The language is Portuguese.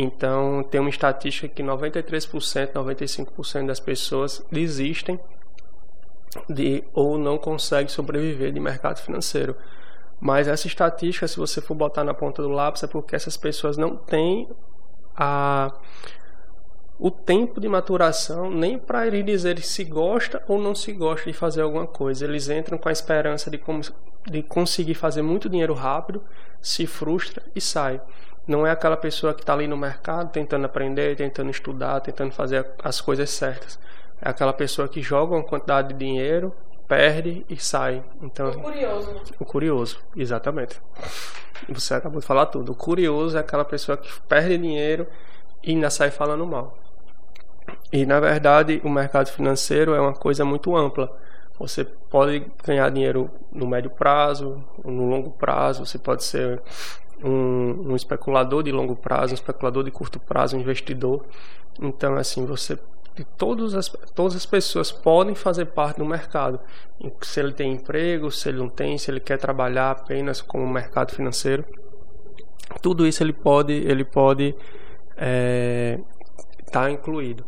Então, tem uma estatística que 93%, 95% das pessoas desistem de ou não conseguem sobreviver de mercado financeiro. Mas essa estatística, se você for botar na ponta do lápis, é porque essas pessoas não têm a o tempo de maturação nem para ele dizer se gosta ou não se gosta de fazer alguma coisa. Eles entram com a esperança de, de conseguir fazer muito dinheiro rápido, se frustra e sai. Não é aquela pessoa que está ali no mercado tentando aprender, tentando estudar, tentando fazer as coisas certas. É aquela pessoa que joga uma quantidade de dinheiro, perde e sai. Então, o curioso. O curioso, exatamente. Você acabou de falar tudo. O curioso é aquela pessoa que perde dinheiro e ainda sai falando mal. E na verdade, o mercado financeiro é uma coisa muito ampla. Você pode ganhar dinheiro no médio prazo, no longo prazo, você pode ser um, um, especulador de longo prazo, um especulador de curto prazo, um investidor. Então, assim, você todas as, todas as pessoas podem fazer parte do mercado. Se ele tem emprego, se ele não tem, se ele quer trabalhar apenas com o mercado financeiro, tudo isso ele pode, ele pode é, está incluído.